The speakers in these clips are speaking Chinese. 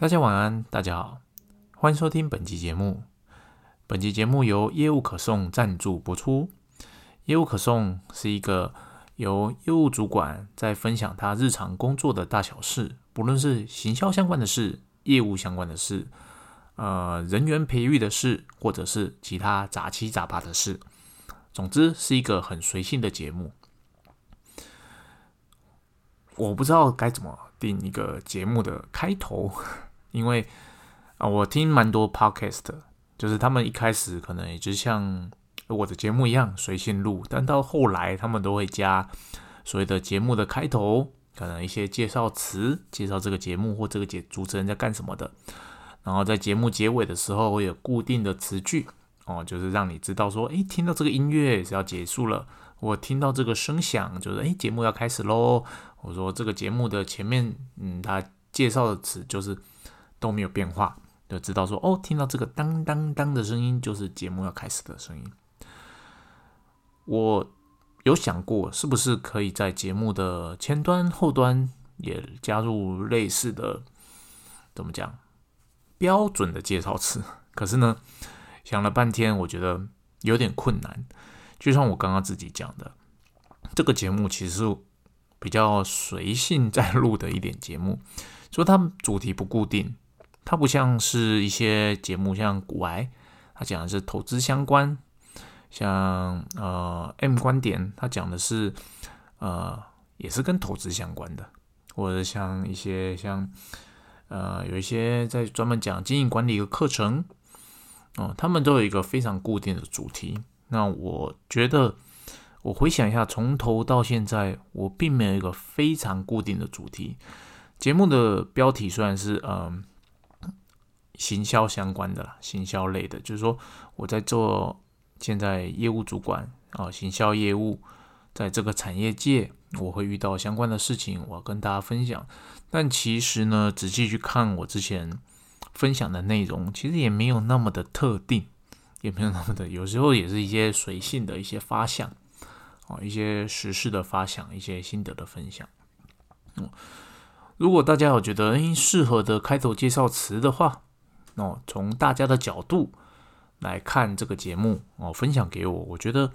大家晚安，大家好，欢迎收听本期节目。本期节目由业务可送赞助播出。业务可送是一个由业务主管在分享他日常工作的大小事，不论是行销相关的事、业务相关的事、呃人员培育的事，或者是其他杂七杂八的事。总之是一个很随性的节目。我不知道该怎么定一个节目的开头。因为啊，我听蛮多 podcast，就是他们一开始可能也就像我的节目一样随性录，但到后来他们都会加所谓的节目的开头，可能一些介绍词，介绍这个节目或这个节主持人在干什么的。然后在节目结尾的时候会有固定的词句哦，就是让你知道说，诶，听到这个音乐是要结束了，我听到这个声响就是诶，节目要开始喽。我说这个节目的前面，嗯，他介绍的词就是。都没有变化，就知道说哦，听到这个当当当的声音，就是节目要开始的声音。我有想过，是不是可以在节目的前端、后端也加入类似的，怎么讲，标准的介绍词？可是呢，想了半天，我觉得有点困难。就像我刚刚自己讲的，这个节目其实是比较随性在录的一点节目，说它主题不固定。它不像是一些节目，像古癌，它讲的是投资相关；像呃 M 观点，它讲的是呃也是跟投资相关的；或者像一些像呃有一些在专门讲经营管理的课程，哦，他们都有一个非常固定的主题。那我觉得，我回想一下，从头到现在，我并没有一个非常固定的主题。节目的标题虽然是嗯。行销相关的啦，行销类的，就是说我在做现在业务主管啊，行销业务，在这个产业界，我会遇到相关的事情，我要跟大家分享。但其实呢，仔细去看我之前分享的内容，其实也没有那么的特定，也没有那么的，有时候也是一些随性的一些发想啊，一些时事的发想，一些心得的分享。嗯，如果大家有觉得诶适合的开头介绍词的话，哦，从大家的角度来看这个节目哦，分享给我，我觉得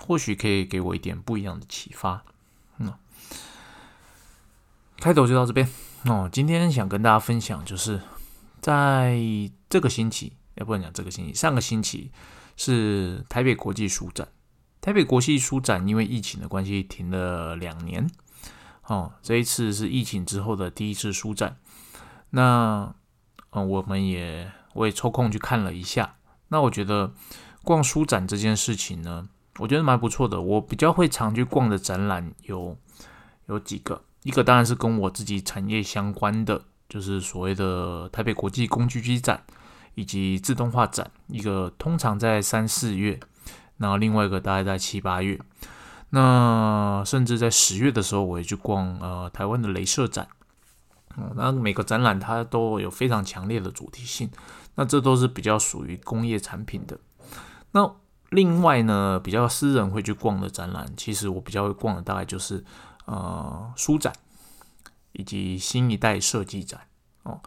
或许可以给我一点不一样的启发。嗯，开头就到这边哦。今天想跟大家分享，就是在这个星期，也不能讲这个星期，上个星期是台北国际书展。台北国际书展因为疫情的关系停了两年，哦，这一次是疫情之后的第一次书展。那嗯，我们也我也抽空去看了一下。那我觉得逛书展这件事情呢，我觉得蛮不错的。我比较会常去逛的展览有有几个，一个当然是跟我自己产业相关的，就是所谓的台北国际工具机展以及自动化展。一个通常在三四月，然后另外一个大概在七八月。那甚至在十月的时候，我也去逛呃台湾的镭射展。嗯那每个展览它都有非常强烈的主题性，那这都是比较属于工业产品的。那另外呢，比较私人会去逛的展览，其实我比较会逛的大概就是呃书展以及新一代设计展哦。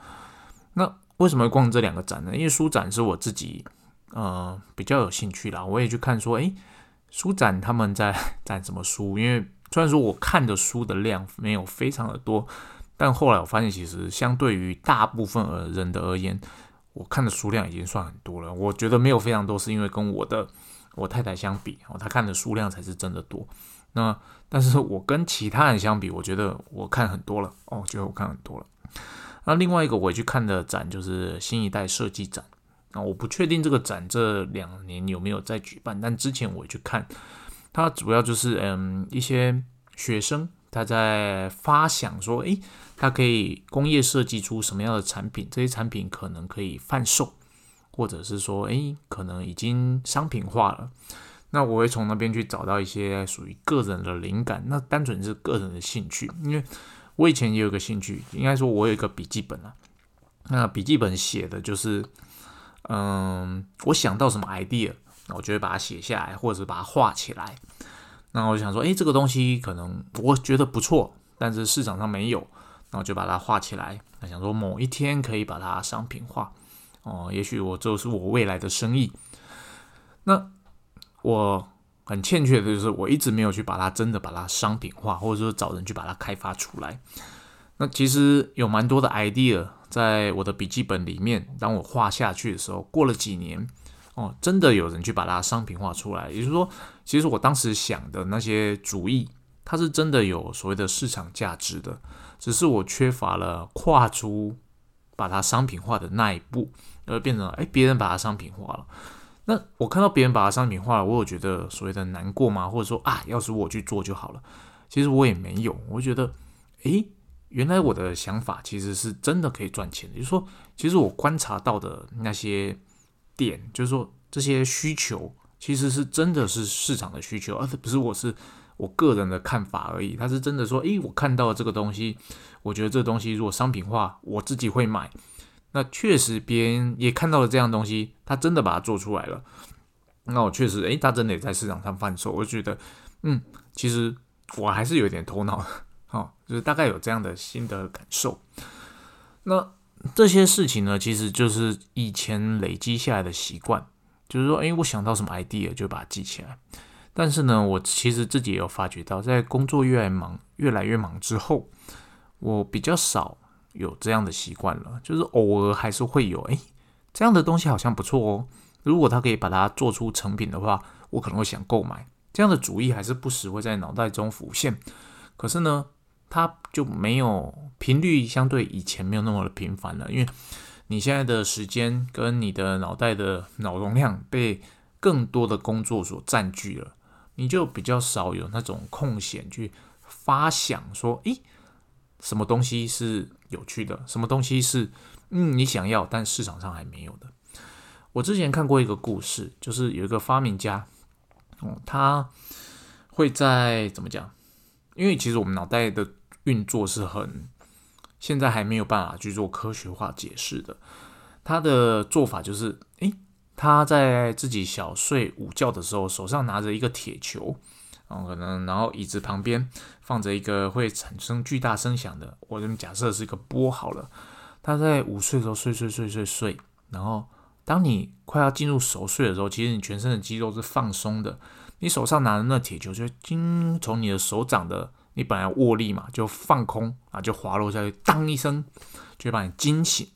那为什么逛这两个展呢？因为书展是我自己呃比较有兴趣啦，我也去看说，诶，书展他们在 展什么书？因为虽然说我看的书的量没有非常的多。但后来我发现，其实相对于大部分而人的而言，我看的数量已经算很多了。我觉得没有非常多，是因为跟我的我太太相比，哦，她看的数量才是真的多。那但是我跟其他人相比，我觉得我看很多了。哦，觉得我看很多了。那另外一个我去看的展就是新一代设计展。啊，我不确定这个展这两年有没有在举办，但之前我去看，它主要就是嗯一些学生。他在发想说：“诶，他可以工业设计出什么样的产品？这些产品可能可以贩售，或者是说，诶，可能已经商品化了。那我会从那边去找到一些属于个人的灵感。那单纯是个人的兴趣，因为我以前也有个兴趣，应该说我有一个笔记本啊。那笔记本写的就是，嗯，我想到什么 idea，我就会把它写下来，或者是把它画起来。”那我就想说，哎，这个东西可能我觉得不错，但是市场上没有，那我就把它画起来，那想说某一天可以把它商品化哦，也许我就是我未来的生意。那我很欠缺的就是我一直没有去把它真的把它商品化，或者说找人去把它开发出来。那其实有蛮多的 idea 在我的笔记本里面，当我画下去的时候，过了几年哦，真的有人去把它商品化出来。也就是说，其实我当时想的那些主意，它是真的有所谓的市场价值的，只是我缺乏了跨出把它商品化的那一步，而变成哎别人把它商品化了。那我看到别人把它商品化了，我有觉得所谓的难过吗？或者说啊，要是我去做就好了？其实我也没有，我觉得诶。原来我的想法其实是真的可以赚钱的，就是说，其实我观察到的那些点，就是说这些需求其实是真的是市场的需求，而不是我是我个人的看法而已。他是真的说，诶，我看到了这个东西，我觉得这东西如果商品化，我自己会买。那确实别人也看到了这样东西，他真的把它做出来了。那我确实，诶，他真的也在市场上贩售。我觉得，嗯，其实我还是有点头脑。哦，就是大概有这样的心得感受。那这些事情呢，其实就是以前累积下来的习惯，就是说，哎，我想到什么 idea 就把它记起来。但是呢，我其实自己也有发觉到，在工作越来忙、越来越忙之后，我比较少有这样的习惯了。就是偶尔还是会有，哎，这样的东西好像不错哦。如果他可以把它做出成品的话，我可能会想购买。这样的主意还是不时会在脑袋中浮现。可是呢？它就没有频率，相对以前没有那么的频繁了，因为你现在的时间跟你的脑袋的脑容量被更多的工作所占据了，你就比较少有那种空闲去发想说，诶，什么东西是有趣的，什么东西是嗯你想要但市场上还没有的。我之前看过一个故事，就是有一个发明家，哦，他会在怎么讲？因为其实我们脑袋的运作是很，现在还没有办法去做科学化解释的。他的做法就是，诶，他在自己小睡午觉的时候，手上拿着一个铁球，然后可能，然后椅子旁边放着一个会产生巨大声响的，我们假设是一个波好了。他在午睡的时候睡睡睡睡睡，然后当你快要进入熟睡的时候，其实你全身的肌肉是放松的，你手上拿的那铁球就经从你的手掌的。你本来握力嘛，就放空啊，就滑落下去，当一声，就会把你惊醒。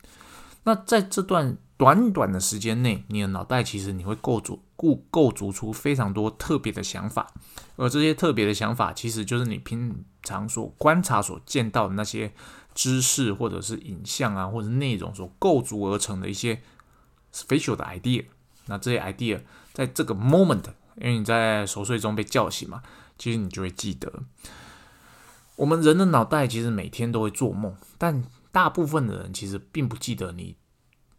那在这段短短的时间内，你的脑袋其实你会构筑、构构筑出非常多特别的想法，而这些特别的想法，其实就是你平常所观察、所见到的那些知识，或者是影像啊，或者内容所构筑而成的一些 special 的 idea。那这些 idea 在这个 moment，因为你在熟睡中被叫醒嘛，其实你就会记得。我们人的脑袋其实每天都会做梦，但大部分的人其实并不记得你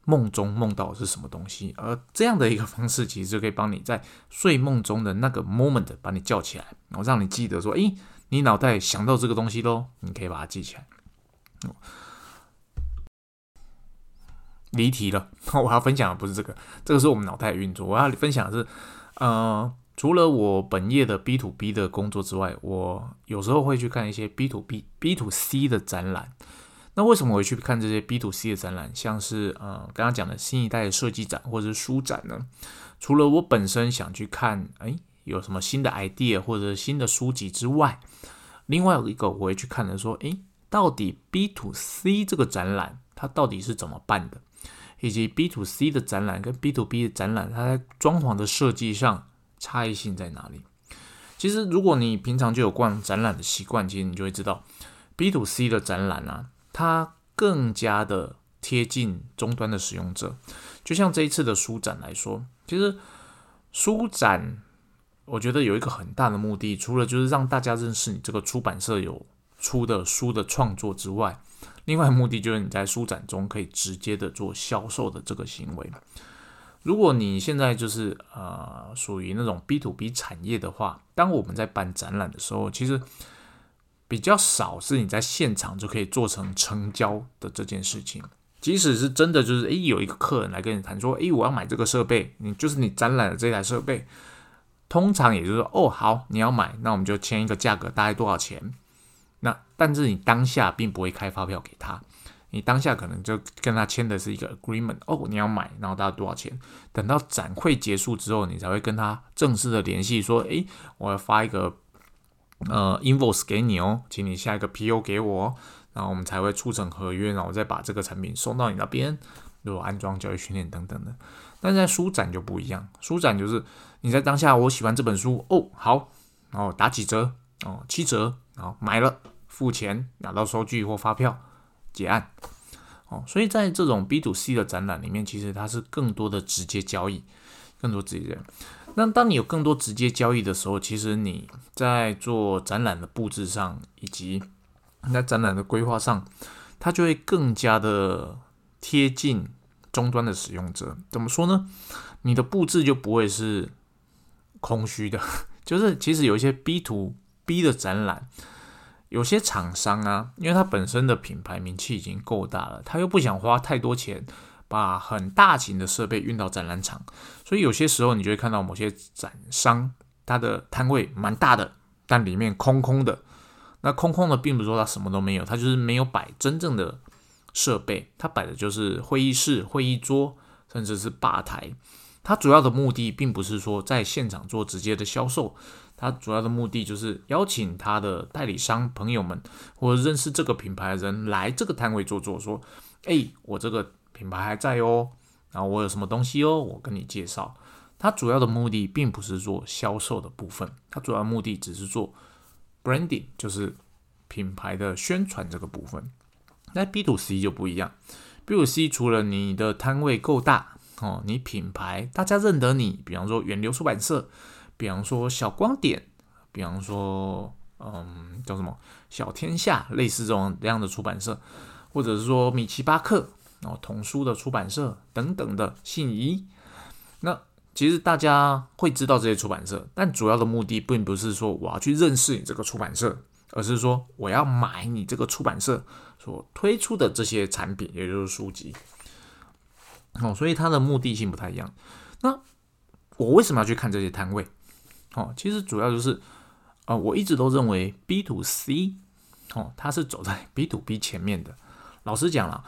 梦中梦到的是什么东西。而这样的一个方式，其实就可以帮你在睡梦中的那个 moment 把你叫起来，然后让你记得说：“诶，你脑袋想到这个东西喽，你可以把它记起来。”离题了，我要分享的不是这个，这个是我们脑袋运作。我要分享的是，呃。除了我本业的 B to B 的工作之外，我有时候会去看一些 B to B、B to C 的展览。那为什么我会去看这些 B to C 的展览？像是呃刚刚讲的新一代的设计展或者是书展呢？除了我本身想去看，哎，有什么新的 idea 或者新的书籍之外，另外一个我会去看的，说，哎，到底 B to C 这个展览它到底是怎么办的？以及 B to C 的展览跟 B to B 的展览，它在装潢的设计上。差异性在哪里？其实，如果你平常就有逛展览的习惯，其实你就会知道，B to C 的展览啊，它更加的贴近终端的使用者。就像这一次的书展来说，其实书展，我觉得有一个很大的目的，除了就是让大家认识你这个出版社有出的书的创作之外，另外目的就是你在书展中可以直接的做销售的这个行为。如果你现在就是呃属于那种 B to B 产业的话，当我们在办展览的时候，其实比较少是你在现场就可以做成成交的这件事情。即使是真的就是诶有一个客人来跟你谈说诶我要买这个设备，你就是你展览的这台设备，通常也就是说哦好你要买，那我们就签一个价格大概多少钱。但是你当下并不会开发票给他，你当下可能就跟他签的是一个 agreement，哦，你要买，然后大概多少钱？等到展会结束之后，你才会跟他正式的联系，说，诶，我要发一个呃 invoice 给你哦，请你下一个 PO 给我，然后我们才会促成合约，然后再把这个产品送到你那边，如果安装、教育训练等等的。但在书展就不一样，书展就是你在当下，我喜欢这本书，哦，好，然后打几折，哦，七折，然后买了，付钱，拿到收据或发票。结案，哦，所以在这种 B to C 的展览里面，其实它是更多的直接交易，更多直接。那当你有更多直接交易的时候，其实你在做展览的布置上，以及在展览的规划上，它就会更加的贴近终端的使用者。怎么说呢？你的布置就不会是空虚的，就是其实有一些 B to B 的展览。有些厂商啊，因为他本身的品牌名气已经够大了，他又不想花太多钱把很大型的设备运到展览场，所以有些时候你就会看到某些展商他的摊位蛮大的，但里面空空的。那空空的并不是说他什么都没有，他就是没有摆真正的设备，他摆的就是会议室、会议桌，甚至是吧台。他主要的目的并不是说在现场做直接的销售。他主要的目的就是邀请他的代理商朋友们，或者认识这个品牌的人来这个摊位坐坐，说：“哎，我这个品牌还在哦，然后我有什么东西哦，我跟你介绍。”他主要的目的并不是做销售的部分，他主要目的只是做 branding，就是品牌的宣传这个部分。那 B to C 就不一样，B to C 除了你的摊位够大哦，你品牌大家认得你，比方说源流出版社。比方说小光点，比方说嗯叫什么小天下，类似这种这样的出版社，或者是说米奇巴克哦童书的出版社等等的信宜，那其实大家会知道这些出版社，但主要的目的并不是说我要去认识你这个出版社，而是说我要买你这个出版社所推出的这些产品，也就是书籍。哦，所以它的目的性不太一样。那我为什么要去看这些摊位？哦，其实主要就是，呃，我一直都认为 B to C，哦，它是走在 B to B 前面的。老实讲了，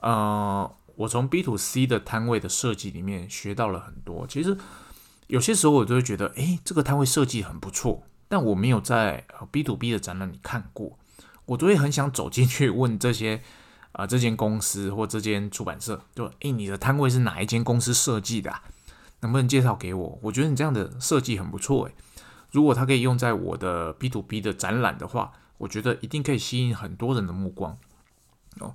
呃，我从 B to C 的摊位的设计里面学到了很多。其实有些时候我都会觉得，诶，这个摊位设计很不错，但我没有在 B to B 的展览里看过，我都会很想走进去问这些啊，这间公司或这间出版社，就，诶，你的摊位是哪一间公司设计的？能不能介绍给我？我觉得你这样的设计很不错诶。如果它可以用在我的 B to B 的展览的话，我觉得一定可以吸引很多人的目光哦。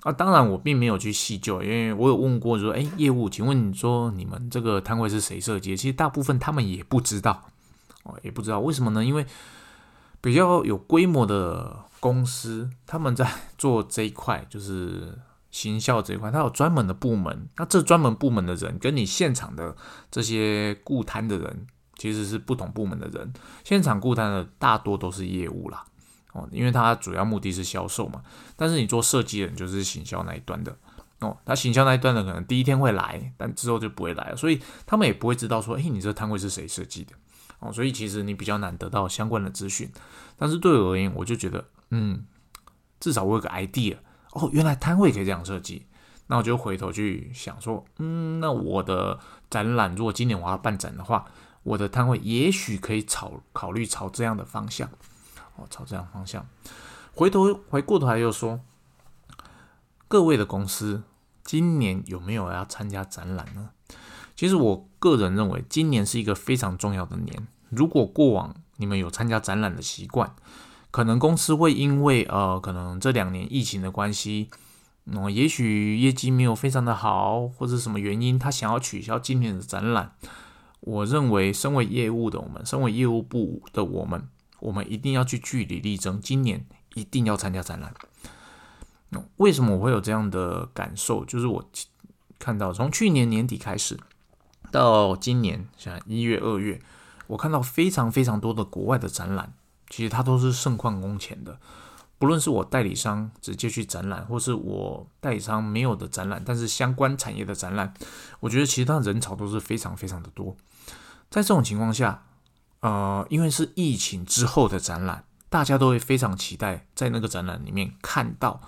啊，当然我并没有去细究，因为我有问过说，哎，业务，请问你说你们这个摊位是谁设计？其实大部分他们也不知道哦，也不知道为什么呢？因为比较有规模的公司，他们在做这一块就是。行销这一块，他有专门的部门。那这专门部门的人，跟你现场的这些顾摊的人，其实是不同部门的人。现场顾摊的大多都是业务啦，哦，因为它主要目的是销售嘛。但是你做设计的人，就是行销那一端的哦。他行销那一端的，可能第一天会来，但之后就不会来了，所以他们也不会知道说，诶，你这摊位是谁设计的哦。所以其实你比较难得到相关的资讯。但是对我而言，我就觉得，嗯，至少我有个 idea。哦，原来摊位可以这样设计，那我就回头去想说，嗯，那我的展览如果今年我要办展的话，我的摊位也许可以朝考虑朝这样的方向，哦，朝这样方向。回头回过头来又说，各位的公司今年有没有要参加展览呢？其实我个人认为，今年是一个非常重要的年。如果过往你们有参加展览的习惯，可能公司会因为呃，可能这两年疫情的关系，嗯，也许业绩没有非常的好，或者什么原因，他想要取消今年的展览。我认为，身为业务的我们，身为业务部的我们，我们一定要去据理力争，今年一定要参加展览。为什么我会有这样的感受？就是我看到从去年年底开始到今年，像一月、二月，我看到非常非常多的国外的展览。其实它都是盛况空前的，不论是我代理商直接去展览，或是我代理商没有的展览，但是相关产业的展览，我觉得其实它人潮都是非常非常的多。在这种情况下，呃，因为是疫情之后的展览，大家都会非常期待在那个展览里面看到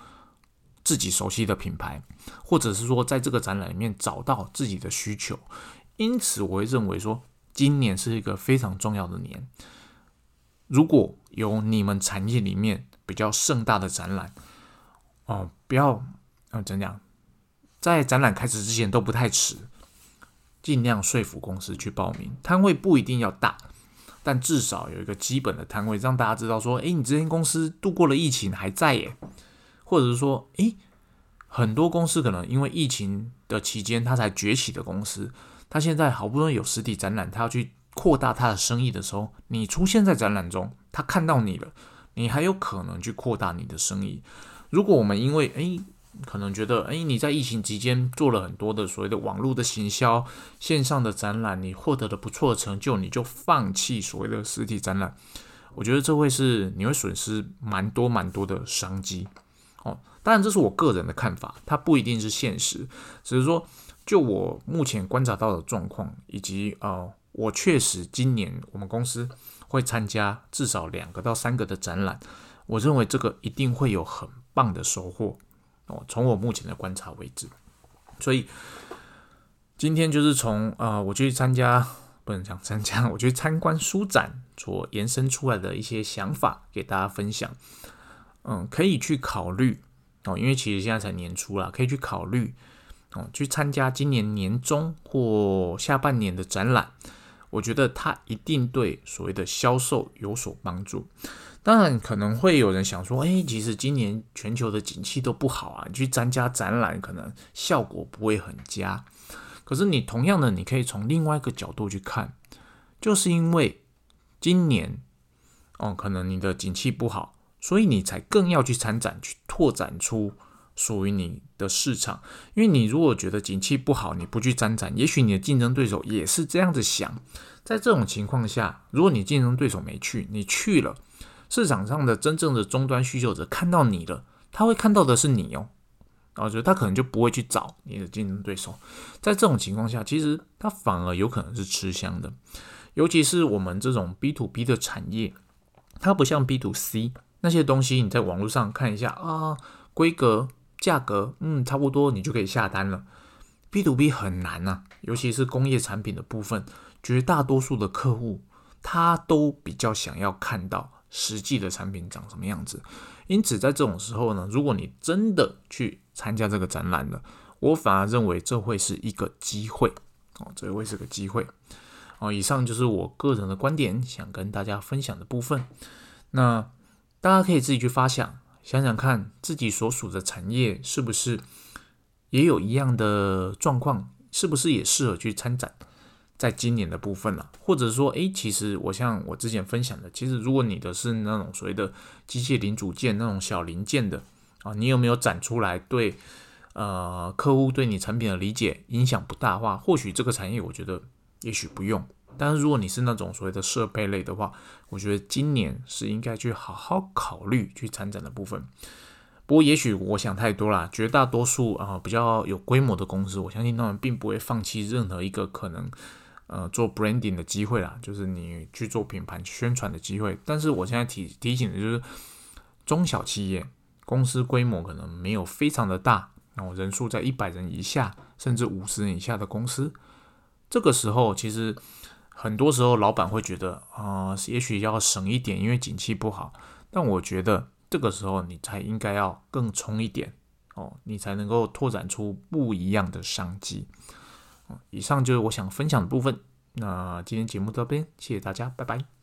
自己熟悉的品牌，或者是说在这个展览里面找到自己的需求。因此，我会认为说，今年是一个非常重要的年。如果有你们产业里面比较盛大的展览，哦，不要嗯，怎样，在展览开始之前都不太迟，尽量说服公司去报名。摊位不一定要大，但至少有一个基本的摊位，让大家知道说，诶，你这间公司度过了疫情还在耶，或者是说，诶，很多公司可能因为疫情的期间它才崛起的公司。他现在好不容易有实体展览，他要去扩大他的生意的时候，你出现在展览中，他看到你了，你还有可能去扩大你的生意。如果我们因为诶可能觉得诶你在疫情期间做了很多的所谓的网络的行销、线上的展览，你获得了不错的成就，你就放弃所谓的实体展览，我觉得这会是你会损失蛮多蛮多的商机。哦，当然这是我个人的看法，它不一定是现实，只是说。就我目前观察到的状况，以及呃，我确实今年我们公司会参加至少两个到三个的展览，我认为这个一定会有很棒的收获哦。从我目前的观察为止，所以今天就是从呃，我去参加不能讲参加，我去参观书展所延伸出来的一些想法给大家分享。嗯，可以去考虑哦，因为其实现在才年初啦，可以去考虑。哦，去参加今年年中或下半年的展览，我觉得它一定对所谓的销售有所帮助。当然，可能会有人想说，哎，其实今年全球的景气都不好啊，你去参加展览可能效果不会很佳。可是你同样的，你可以从另外一个角度去看，就是因为今年哦，可能你的景气不好，所以你才更要去参展，去拓展出。属于你的市场，因为你如果觉得景气不好，你不去参展，也许你的竞争对手也是这样子想。在这种情况下，如果你竞争对手没去，你去了，市场上的真正的终端需求者看到你了，他会看到的是你哦，然后觉得他可能就不会去找你的竞争对手。在这种情况下，其实他反而有可能是吃香的，尤其是我们这种 B to B 的产业，它不像 B to C 那些东西，你在网络上看一下啊，规格。价格嗯差不多，你就可以下单了。B to B 很难呐，尤其是工业产品的部分，绝大多数的客户他都比较想要看到实际的产品长什么样子。因此，在这种时候呢，如果你真的去参加这个展览了，我反而认为这会是一个机会哦，这会是个机会哦。以上就是我个人的观点，想跟大家分享的部分。那大家可以自己去发想。想想看自己所属的产业是不是也有一样的状况，是不是也适合去参展？在今年的部分了，或者说，诶，其实我像我之前分享的，其实如果你的是那种所谓的机械零组件那种小零件的啊，你有没有展出来？对，呃，客户对你产品的理解影响不大的话，或许这个产业我觉得也许不用。但是如果你是那种所谓的设备类的话，我觉得今年是应该去好好考虑去参展的部分。不过也许我想太多了，绝大多数啊比较有规模的公司，我相信他们并不会放弃任何一个可能呃做 branding 的机会啦，就是你去做品牌宣传的机会。但是我现在提提醒的就是中小企业公司规模可能没有非常的大，然后人数在一百人以下甚至五十人以下的公司，这个时候其实。很多时候，老板会觉得啊，也许要省一点，因为景气不好。但我觉得这个时候，你才应该要更冲一点哦，你才能够拓展出不一样的商机。以上就是我想分享的部分。那今天节目到这边，谢谢大家，拜拜。